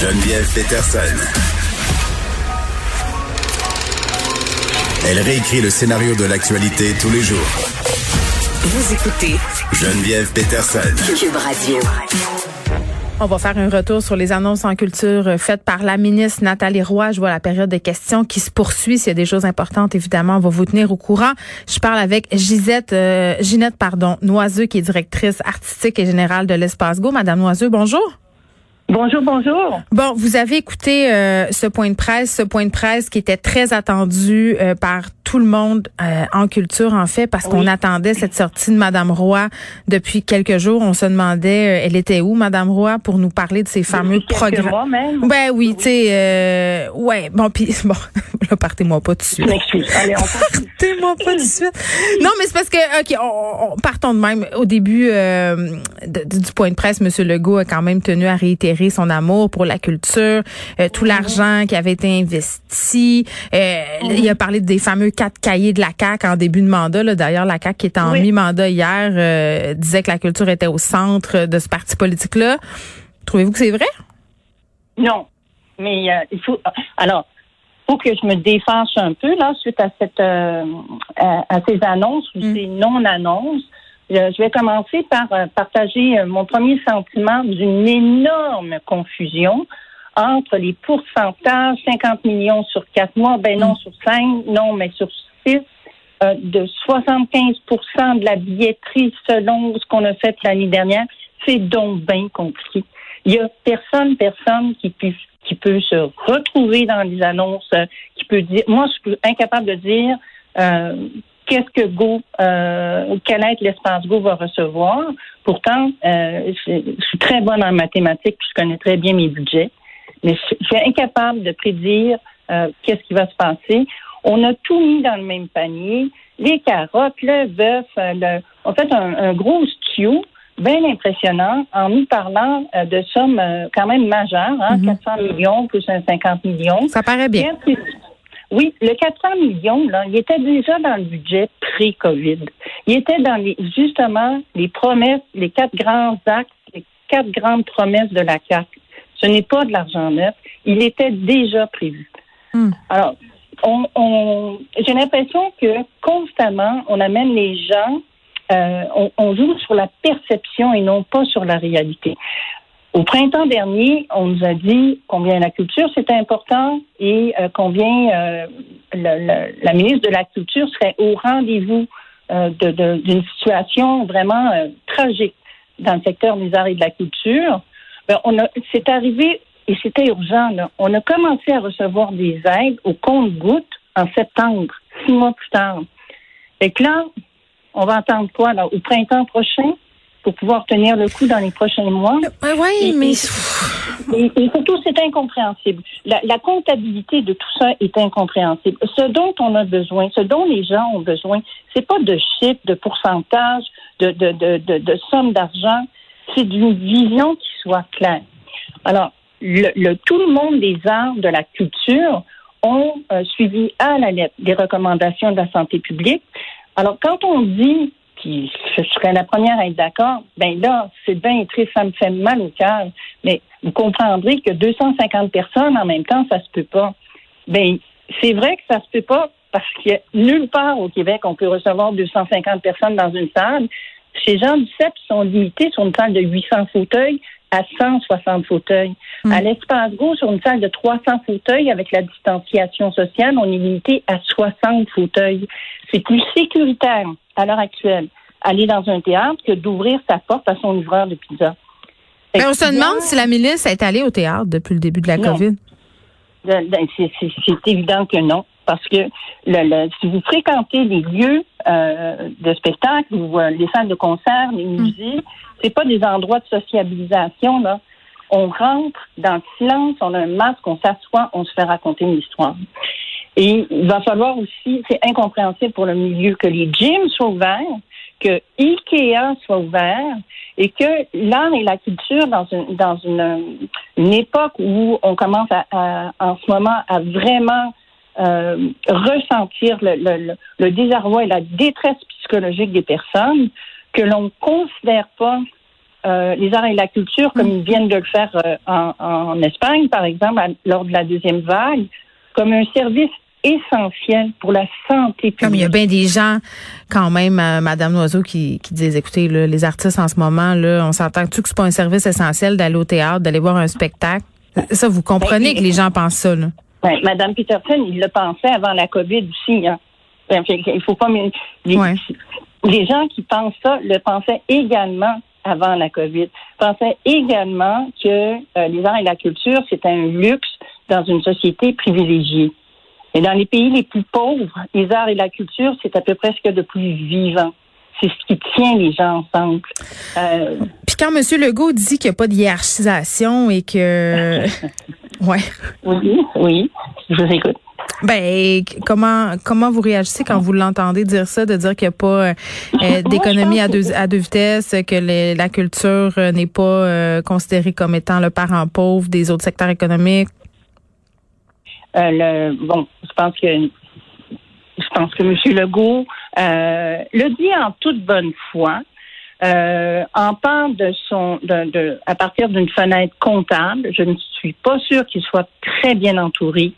Geneviève Peterson. Elle réécrit le scénario de l'actualité tous les jours. Vous écoutez Geneviève Peterson. Cube Radio. On va faire un retour sur les annonces en culture faites par la ministre Nathalie Roy. Je vois la période de questions qui se poursuit. S'il y a des choses importantes, évidemment, on va vous tenir au courant. Je parle avec Gisette, euh, Ginette, pardon, Noiseux, qui est directrice artistique et générale de l'Espace Go. Madame Noiseux, bonjour. Bonjour, bonjour. Bon, vous avez écouté euh, ce point de presse, ce point de presse qui était très attendu euh, par tout le monde euh, en culture, en fait, parce qu'on attendait cette sortie de Madame Roy depuis quelques jours. On se demandait, elle était où, Madame Roy, pour nous parler de ces fameux programmes. Ben oui, tu sais, ouais. Bon, puis bon, là, partez-moi pas tout de suite. partez-moi pas tout de suite. Non, mais c'est parce que, ok, on, partons de même. Au début du point de presse, Monsieur Legault a quand même tenu à réitérer son amour pour la culture, euh, tout l'argent qui avait été investi. Euh, il a parlé des fameux quatre cahiers de la CAC en début de mandat. D'ailleurs, la CAC qui était en mi-mandat hier euh, disait que la culture était au centre de ce parti politique-là. Trouvez-vous que c'est vrai? Non. Mais il faut. Alors, faut que je me défense un peu là suite à cette à, ces annonces ou mm. ces non-annonces. Je vais commencer par euh, partager euh, mon premier sentiment d'une énorme confusion entre les pourcentages, 50 millions sur quatre mois, ben non mm. sur cinq, non, mais sur six, euh, de 75% de la billetterie selon ce qu'on a fait l'année dernière. C'est donc bien compliqué. Il y a personne, personne qui peut, qui peut se retrouver dans les annonces, qui peut dire, moi, je suis incapable de dire qu'est-ce que Go, euh, quel être l'espace Go va recevoir. Pourtant, euh, je, suis très bonne en mathématiques, puis je connais très bien mes budgets, mais je, suis incapable de prédire euh, qu'est-ce qui va se passer. On a tout mis dans le même panier, les carottes, le bœuf, le, on fait un, gros stew bien impressionnant en nous parlant de sommes quand même majeures, hein, 400 mm-hmm. millions plus 50 millions. Ça paraît bien. Oui, le 400 millions, là, il était déjà dans le budget pré-COVID. Il était dans les, justement les promesses, les quatre grands actes, les quatre grandes promesses de la CAC. Ce n'est pas de l'argent neuf. Il était déjà prévu. Hmm. Alors, on, j'ai l'impression que constamment, on amène les gens, euh, on, on joue sur la perception et non pas sur la réalité. Au printemps dernier, on nous a dit combien la culture c'était important et euh, combien euh, la ministre de la Culture serait au rendez-vous euh, d'une situation vraiment tragique dans le secteur des arts et de la culture. Ben, on a, c'est arrivé et c'était urgent. Là. On a commencé à recevoir des aides au compte-gouttes en septembre, six mois plus tard. Et là, on va entendre quoi là au printemps prochain pour pouvoir tenir le coup dans les prochains mois? Euh, oui, mais... Et, surtout, c'est incompréhensible. La, comptabilité de tout ça est incompréhensible. Ce dont on a besoin, ce dont les gens ont besoin, c'est pas de chiffres, de pourcentage, de, de, de, de, sommes d'argent, c'est d'une vision qui soit claire. Alors, le, tout le monde des arts, de la culture, ont euh, suivi à la lettre des recommandations de la santé publique. Alors, quand on dit puis je serais la première à être d'accord, ben là, c'est bien triste, ça me fait mal au cœur. Mais vous comprendrez que 250 personnes en même temps, ça se peut pas. Ben, c'est vrai que ça se peut pas parce a nulle part au Québec on peut recevoir 250 personnes dans une salle. Ces gens du CEP sont limités sur une salle de 800 fauteuils à 160 fauteuils. Hmm. À l'espace gauche, sur une salle de 300 fauteuils avec la distanciation sociale, on est limité à 60 fauteuils. C'est plus sécuritaire à l'heure actuelle aller dans un théâtre que d'ouvrir sa porte à son livreur de pizza. on se demande si la milice est allée au théâtre depuis le début de la COVID. C'est évident que non. Parce que le, si vous fréquentez les lieux euh, de spectacle ou euh, les salles de concert, les mm. musées, c'est pas des endroits de sociabilisation. Là. On rentre dans le silence, on a un masque, on s'assoit, on se fait raconter une histoire. Et il va falloir aussi, c'est incompréhensible pour le milieu que les gyms soient ouverts, que Ikea soit ouvert et que l'art et la culture dans une dans une, une époque où on commence à, en ce moment à vraiment euh, ressentir le, le, le, désarroi et la détresse psychologique des personnes, que l'on considère pas euh, les arts et la culture comme ils viennent de le faire euh, en, en, Espagne, par exemple, lors de la deuxième vague, comme un service essentiel pour la santé publique. Comme il y a bien des gens, quand même, euh, Madame Noiseau, qui, qui disent, écoutez, les artistes en ce moment, là, on s'entend que c'est pas un service essentiel d'aller au théâtre, d'aller voir un spectacle? Ça, vous comprenez ben, que les gens pensent ça, là? Ben, Madame Peterson, il le pensait avant la COVID aussi. Hein. Ben, il faut pas... Les, les gens qui pensent ça le pensaient également avant la COVID. Pensaient également que euh, les arts et la culture, c'est un luxe dans une société privilégiée. Et dans les pays les plus pauvres, les arts et la culture, c'est à peu près ce qu'il y a de plus vivant. C'est ce qui tient les gens ensemble. Euh... Puis quand M. Legault dit qu'il n'y a pas de hiérarchisation et que... ouais. Oui, oui, je vous écoute. Ben comment comment vous réagissez quand vous l'entendez dire ça, de dire qu'il n'y a pas euh, d'économie à deux à deux vitesses, que la culture euh, n'est pas euh, considérée comme étant le parent pauvre des autres secteurs économiques? Euh, le, bon, je pense que je pense que M. Legault euh, le dit en toute bonne foi. Euh, en parle de son de, de à partir d'une fenêtre comptable. Je ne suis pas sûre qu'il soit très bien entouré,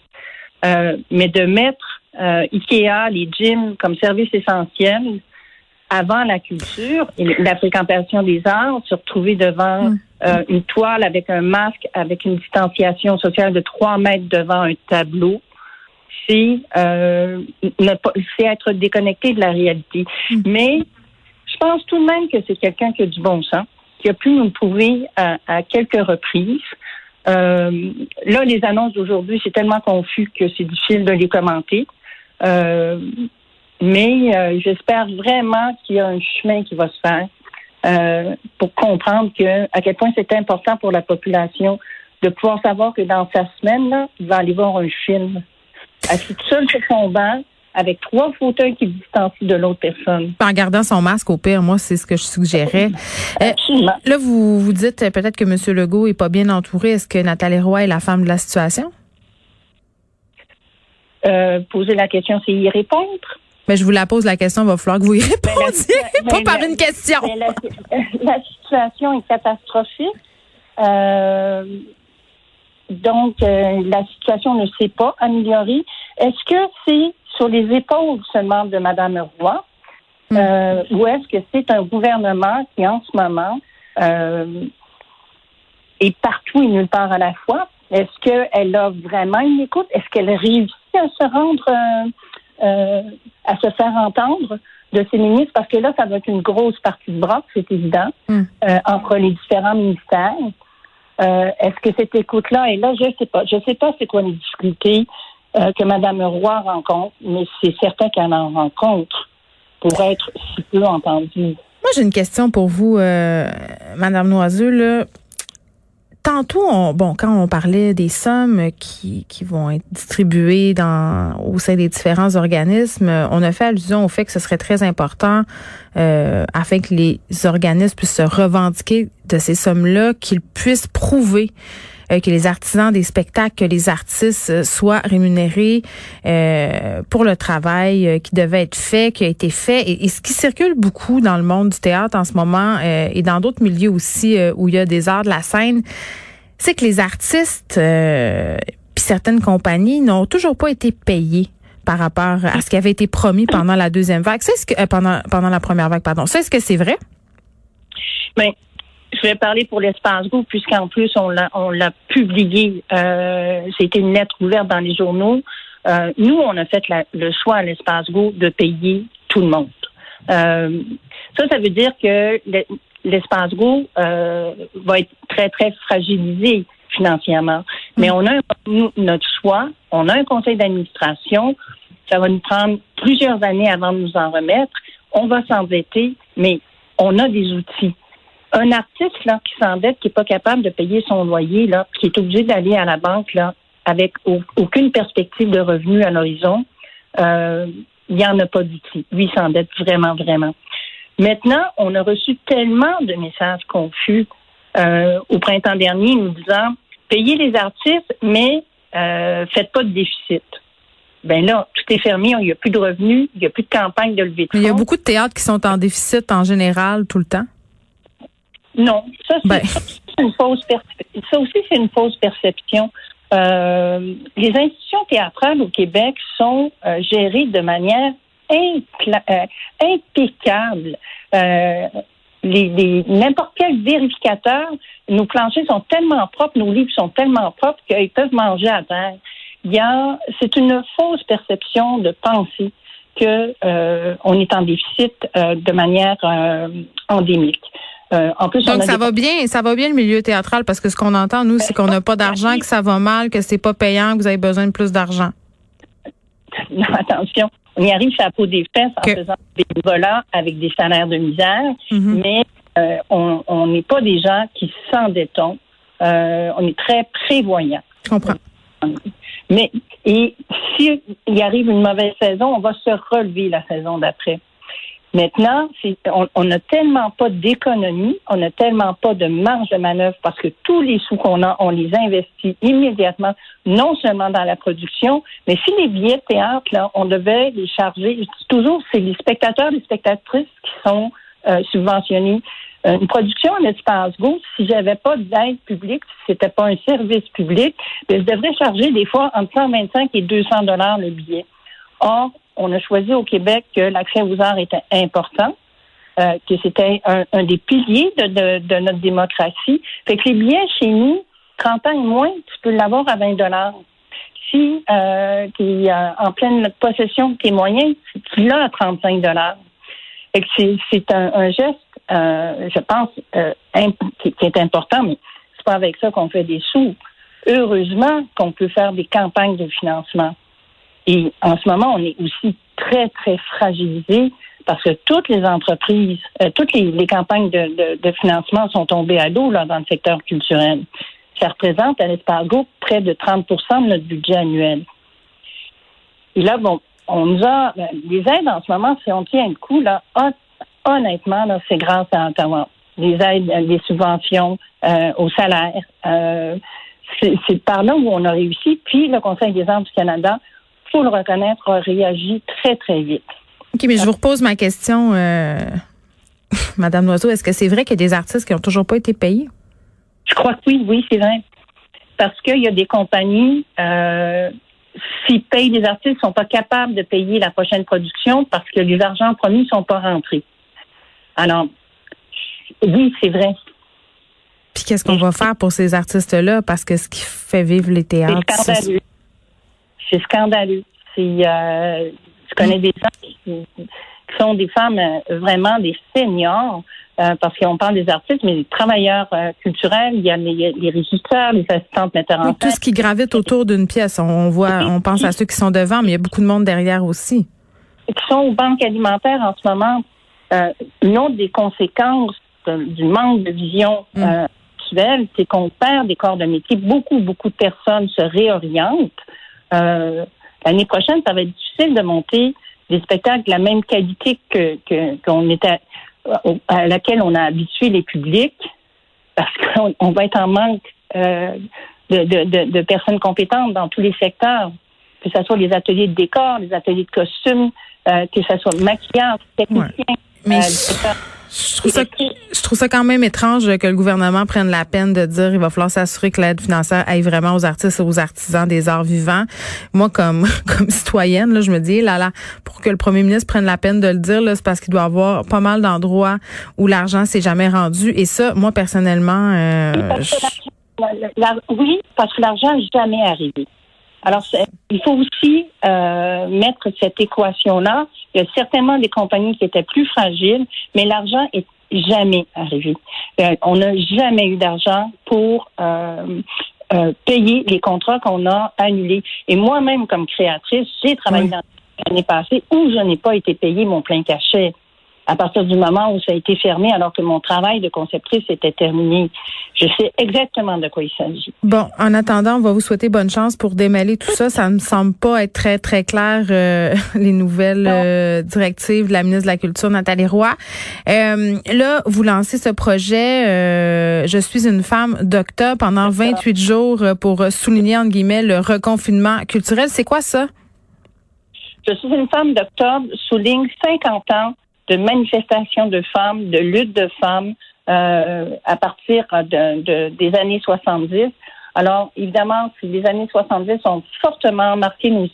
euh, mais de mettre euh, IKEA, les gyms comme service essentiel avant la culture et la fréquentation des arts, se retrouver devant mm. euh, une toile avec un masque, avec une distanciation sociale de trois mètres devant un tableau, c'est euh, c'est être déconnecté de la réalité. Mm. Mais je pense tout de même que c'est quelqu'un qui a du bon sens, qui a pu nous prouver à, à quelques reprises. Euh, là, les annonces d'aujourd'hui, c'est tellement confus que c'est difficile de les commenter. Euh, mais euh, j'espère vraiment qu'il y a un chemin qui va se faire euh, pour comprendre que à quel point c'est important pour la population de pouvoir savoir que dans sa semaine, là, il va aller voir un film. Assis seul sur son banc, avec trois fauteuils qui distancient de l'autre personne. En gardant son masque, au pire, moi, c'est ce que je suggérais. Euh, là, vous vous dites peut-être que M. Legault est pas bien entouré. Est-ce que Nathalie Roy est la femme de la situation? Euh, poser la question, c'est y répondre? Mais je vous la pose la question, il va falloir que vous y répondiez, pas par une question. La, situation est catastrophique. Euh, donc, euh, la situation ne s'est pas améliorée. Est-ce que c'est sur les épaules seulement de Mme Roy hmm. euh, ou est-ce que c'est un gouvernement qui, en ce moment, est partout et nulle part à la fois? Est-ce qu'elle a vraiment une écoute? Est-ce qu'elle réussit à se rendre euh, à se faire entendre de ces ministres, parce que là, ça va être une grosse partie de bras, c'est évident, hmm. euh, entre les différents ministères. Euh, est-ce que cette écoute-là est là? Je ne sais pas. Je ne sais pas c'est quoi les difficultés que Mme Roy rencontre, mais c'est certain qu'elle en rencontre pour être si peu entendue. Moi, j'ai une question pour vous, Mme Noiseux. Là tantôt, on, bon, quand on parlait des sommes qui, qui vont être distribuées dans, au sein des différents organismes, on a fait allusion au fait que ce serait très important euh, afin que les organismes puissent se revendiquer de ces sommes-là, qu'ils puissent prouver euh, que les artisans des spectacles, que les artistes euh, soient rémunérés euh, pour le travail qui devait être fait, qui a été fait. Et, et, ce qui circule beaucoup dans le monde du théâtre en ce moment et dans d'autres milieux aussi où il y a des arts de la scène, c'est que les artistes puis certaines compagnies n'ont toujours pas été payés par rapport à ce qui avait été promis pendant la deuxième vague. C'est ce que pendant pendant la première vague, pardon. C'est ce que c'est vrai? Mais je vais parler pour l'espace Go, puisqu'en plus, on l'a, on l'a publié. Euh, c'était une lettre ouverte dans les journaux. Euh, nous, on a fait le choix à l'espace Go de payer tout le monde. Euh, ça, ça veut dire que l'espace Go euh, va être très, très fragilisé financièrement. Mais on a un, notre choix, on a un conseil d'administration. Ça va nous prendre plusieurs années avant de nous en remettre. On va s'endetter, mais on a des outils. Un artiste là, qui s'endette, qui n'est pas capable de payer son loyer, là, qui est obligé d'aller à la banque là, avec aucune perspective de revenu à l'horizon, euh, il n'y en a pas d'outils. Lui, il s'endette vraiment, vraiment. Maintenant, on a reçu tellement de messages confus euh, au printemps dernier nous disant payez les artistes, mais euh, faites pas de déficit. Ben là, tout est fermé, il n'y a plus de revenus, il n'y a plus de campagne de levée de fonds. Il y a beaucoup de théâtres qui sont en déficit en général tout le temps. Non, ça c'est Ben. une fausse perception. Ça aussi c'est une fausse perception. Euh, les institutions théâtrales au Québec sont euh, gérées de manière euh, impeccable. Les, les- n'importe quel vérificateur, nos planchers sont tellement propres, nos livres sont tellement propres qu'ils peuvent manger à terre. Il y a, c'est une fausse perception de penser que euh, on est en déficit euh, de manière euh, endémique. En plus, on Donc ça des- va bien, ça va bien le milieu théâtral parce que ce qu'on entend nous, c'est qu'on n'a pas d'argent, que ça va mal, que c'est pas payant, que vous avez besoin de plus d'argent. Non, attention, on y arrive la peau des fesses en Que- faisant des volants avec des salaires de misère, Mhm. mais on n'est pas des gens qui s'endettent. Euh, on est très prévoyants. Je comprends. Mais et s'il y arrive une mauvaise saison, on va se relever la saison d'après. Maintenant, on n'a tellement pas d'économie, on n'a tellement pas de marge de manœuvre parce que tous les sous qu'on a, on les investit immédiatement, non seulement dans la production, mais si les billets de théâtre, là, on devait les charger, je dis toujours, c'est les spectateurs, les spectatrices qui sont euh, subventionnés. Euh, Une production en espace go, si j'avais pas d'aide publique, si c'était pas un service public, ben, je devrais charger des fois entre 125 et 200 dollars le billet. Or, on a choisi au Québec que l'accès aux arts était important, euh, que c'était un, un des piliers de, de- de notre démocratie. Fait que les billets chez nous, 30 ans et moins, tu peux l'avoir à 20 dollars. Si euh, tu es en pleine possession de tes moyens, tu l'as à 35 dollars. C'est un, un geste, euh, je pense, euh, qui, est important, mais c'est pas avec ça qu'on fait des sous. Heureusement qu'on peut faire des campagnes de financement. Et en ce moment, on est aussi très, très fragilisé parce que toutes les entreprises, euh, toutes les, campagnes de, financement sont tombées à l'eau là, dans le secteur culturel. Ça représente à l'Espargo près de 30% de notre budget annuel. Et là, bon, on nous a ben, les aides en ce moment, si on tient le coup, là, honnêtement, là, c'est grâce à Ottawa. Les aides, euh, les subventions euh, au salaire. euh, c'est par là où on a réussi. Puis le Conseil des arts du Canada, faut le reconnaître, a réagi très, très vite. OK, mais je vous repose ma question, euh, Madame Loiseau. Est-ce que c'est vrai qu'il y a des artistes qui n'ont toujours pas été payés? Je crois que oui, oui, c'est vrai. Parce qu'il y a des compagnies, euh, s'ils payent des artistes, ne sont pas capables de payer la prochaine production parce que les argents promis ne sont pas rentrés. Alors, oui, c'est vrai. Puis qu'est-ce qu'on va faire pour ces artistes-là? Parce que ce qui fait vivre les théâtres, c'est- scandaleux. C'est scandaleux. Euh, je connais des gens qui, qui sont des femmes euh, vraiment des seniors, euh, parce qu'on parle des artistes, mais des travailleurs euh, culturels, il y a les, les régisseurs, les assistantes metteurs en tout ce qui gravite autour d'une pièce. On, on voit, on pense à ceux qui sont devant, mais il y a beaucoup de monde derrière aussi. qui sont aux banques alimentaires en ce moment, euh, une autre des conséquences de- du manque de vision Mm. euh, actuelle, c'est qu'on perd des corps de métier. Beaucoup, beaucoup de personnes se réorientent. Euh, L'année prochaine, ça va être difficile de monter des spectacles de la même qualité que qu'on était à laquelle on a habitué les publics, parce qu'on on va être en manque euh, de, de, de, de personnes compétentes dans tous les secteurs, que ce soit les ateliers de décor, les ateliers de costumes, euh, que ce soit maquillage, technicien. Mais euh, je- trouve, ça, je trouve ça quand même étrange que le gouvernement prenne la peine de dire il va falloir s'assurer que l'aide financière aille vraiment aux artistes et aux artisans des arts vivants. Moi, comme comme citoyenne, là, je me dis, là, là, pour que le premier ministre prenne la peine de le dire, là, c'est parce qu'il doit y avoir pas mal d'endroits où l'argent s'est jamais rendu. Et ça, moi, personnellement, euh, oui, parce que l'argent n'est jamais arrivé. Alors, il faut aussi euh, mettre cette équation-là. Il y a certainement des compagnies qui étaient plus fragiles, mais l'argent est jamais arrivé. Euh, on n'a jamais eu d'argent pour euh, euh, payer les contrats qu'on a annulés. Et moi-même, comme créatrice, j'ai travaillé dans l'année passée où je n'ai pas été payé mon plein cachet à partir du moment où ça a été fermé alors que mon travail de conceptrice était terminé. Je sais exactement de quoi il s'agit. Bon, en attendant, on va vous souhaiter bonne chance pour démêler tout ça. Ça ne semble pas être très, très clair, euh, les nouvelles euh, directives de la ministre de la Culture, Nathalie Roy. Euh, là, vous lancez ce projet Je suis une femme d'octobre pendant 28 jours pour souligner, entre guillemets, le reconfinement culturel. C'est quoi ça? Je suis une femme d'octobre souligne 50 ans de manifestations de femmes, de luttes de femmes euh, à partir de, des années 70. Alors, évidemment, les années 70 ont fortement marqué nos,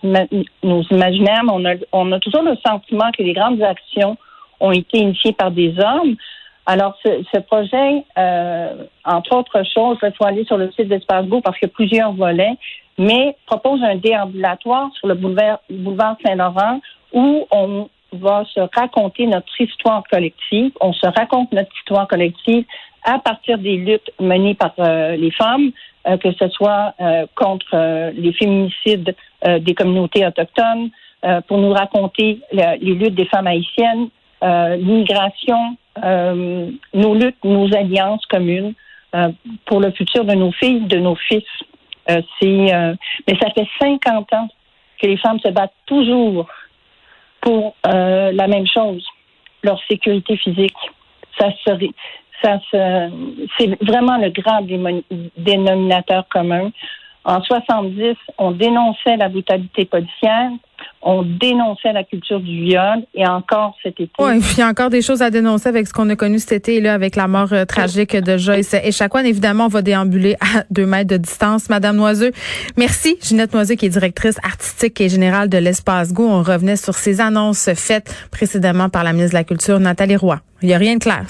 nos imaginaires, mais on a, on a toujours le sentiment que les grandes actions ont été initiées par des hommes. Alors, ce, ce projet, euh, entre autres choses, il faut aller sur le site d'Espace Go parce qu'il y a plusieurs volets, mais propose un déambulatoire sur le boulevard, boulevard Saint-Laurent où on va se raconter notre histoire collective. On se raconte notre histoire collective à partir des luttes menées par euh, les femmes, euh, que ce soit euh, contre les féminicides des communautés autochtones, pour nous raconter les luttes des femmes haïtiennes, l'immigration, nos luttes, nos alliances communes pour le futur de nos filles, de nos fils. mais ça fait 50 ans que les femmes se battent toujours pour euh, la même chose, leur sécurité physique. Ça serait, ça c'est vraiment le grand dénominateur commun. En 70, on dénonçait la brutalité policière, on dénonçait la culture du viol et encore cet été. Oui, il y a encore des choses à dénoncer avec ce qu'on a connu cet été là, avec la mort euh, tragique de Joyce et Echaquan. Évidemment, on va déambuler à deux mètres de distance. Madame Noiseux, merci. Ginette Noiseux, qui est directrice artistique et générale de l'Espace Go. On revenait sur ces annonces faites précédemment par la ministre de la Culture, Nathalie Roy. Il n'y a rien de clair.